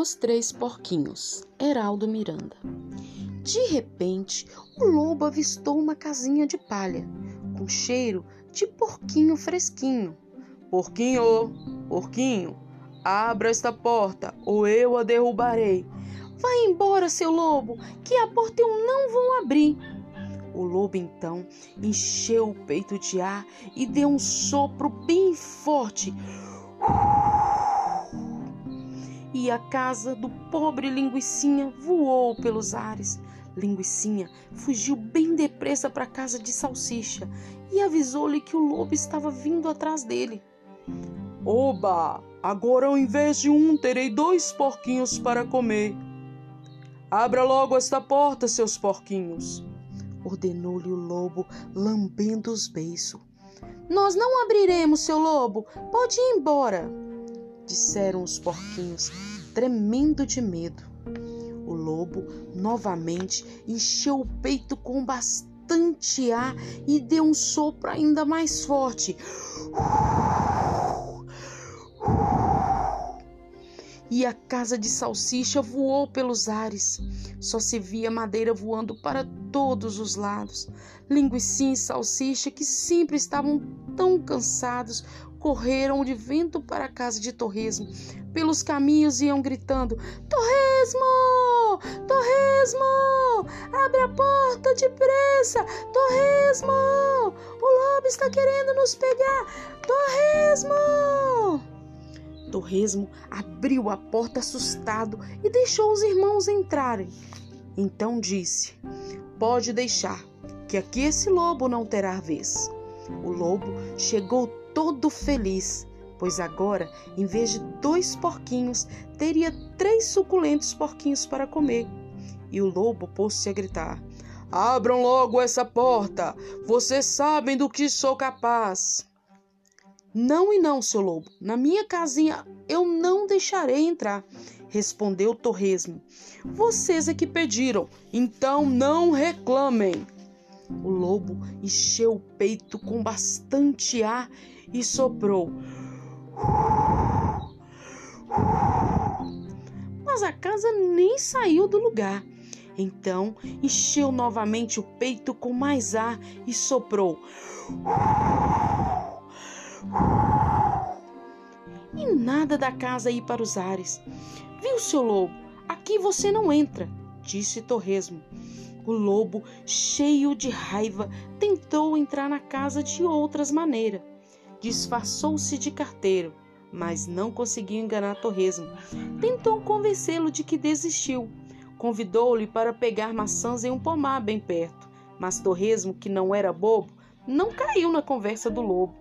Os Três Porquinhos, Heraldo Miranda. De repente, o lobo avistou uma casinha de palha, com cheiro de porquinho fresquinho. Porquinho, porquinho, abra esta porta ou eu a derrubarei. Vai embora, seu lobo, que a porta eu não vou abrir. O lobo então encheu o peito de ar e deu um sopro bem forte e a casa do pobre Linguicinha voou pelos ares. Linguicinha fugiu bem depressa para a casa de Salsicha e avisou-lhe que o lobo estava vindo atrás dele. Oba! Agora, ao invés de um, terei dois porquinhos para comer. Abra logo esta porta, seus porquinhos, ordenou-lhe o lobo, lambendo os beiços. Nós não abriremos, seu lobo. Pode ir embora disseram os porquinhos, tremendo de medo. O lobo novamente encheu o peito com bastante ar e deu um sopro ainda mais forte. E a casa de salsicha voou pelos ares. Só se via madeira voando para todos os lados. Linguicinha e salsicha, que sempre estavam tão cansados, correram de vento para a casa de Torresmo. Pelos caminhos iam gritando: Torresmo! Torresmo! Abre a porta depressa! Torresmo! O lobo está querendo nos pegar! Torresmo! Torresmo abriu a porta assustado e deixou os irmãos entrarem. Então disse: Pode deixar, que aqui esse lobo não terá vez. O lobo chegou todo feliz, pois agora, em vez de dois porquinhos, teria três suculentos porquinhos para comer. E o lobo pôs-se a gritar: Abram logo essa porta! Vocês sabem do que sou capaz! Não e não, seu lobo. Na minha casinha eu não deixarei entrar, respondeu Torresmo. Vocês é que pediram, então não reclamem. O lobo encheu o peito com bastante ar e soprou. Mas a casa nem saiu do lugar. Então encheu novamente o peito com mais ar e soprou. E nada da casa ir para os ares. Viu, seu lobo? Aqui você não entra, disse Torresmo. O lobo, cheio de raiva, tentou entrar na casa de outras maneiras disfarçou-se de carteiro, mas não conseguiu enganar Torresmo. Tentou convencê-lo de que desistiu. Convidou-lhe para pegar maçãs em um pomar bem perto, mas Torresmo, que não era bobo, não caiu na conversa do lobo.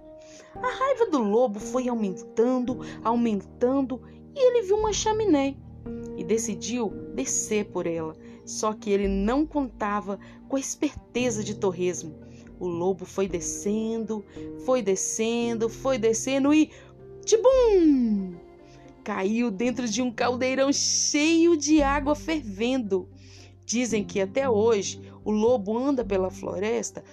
A raiva do lobo foi aumentando, aumentando, e ele viu uma chaminé e decidiu descer por ela. Só que ele não contava com a esperteza de Torresmo o lobo foi descendo, foi descendo, foi descendo e. Tibum! Caiu dentro de um caldeirão cheio de água fervendo. Dizem que até hoje o lobo anda pela floresta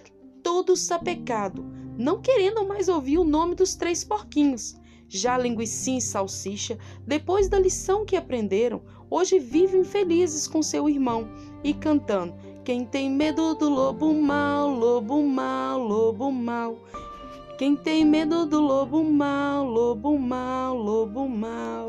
todo sapecado, não querendo mais ouvir o nome dos três porquinhos. Já Linguicinha e Salsicha, depois da lição que aprenderam, hoje vivem felizes com seu irmão e cantando quem tem medo do lobo mal, lobo mal, lobo mal. Quem tem medo do lobo mal, lobo mal, lobo mal.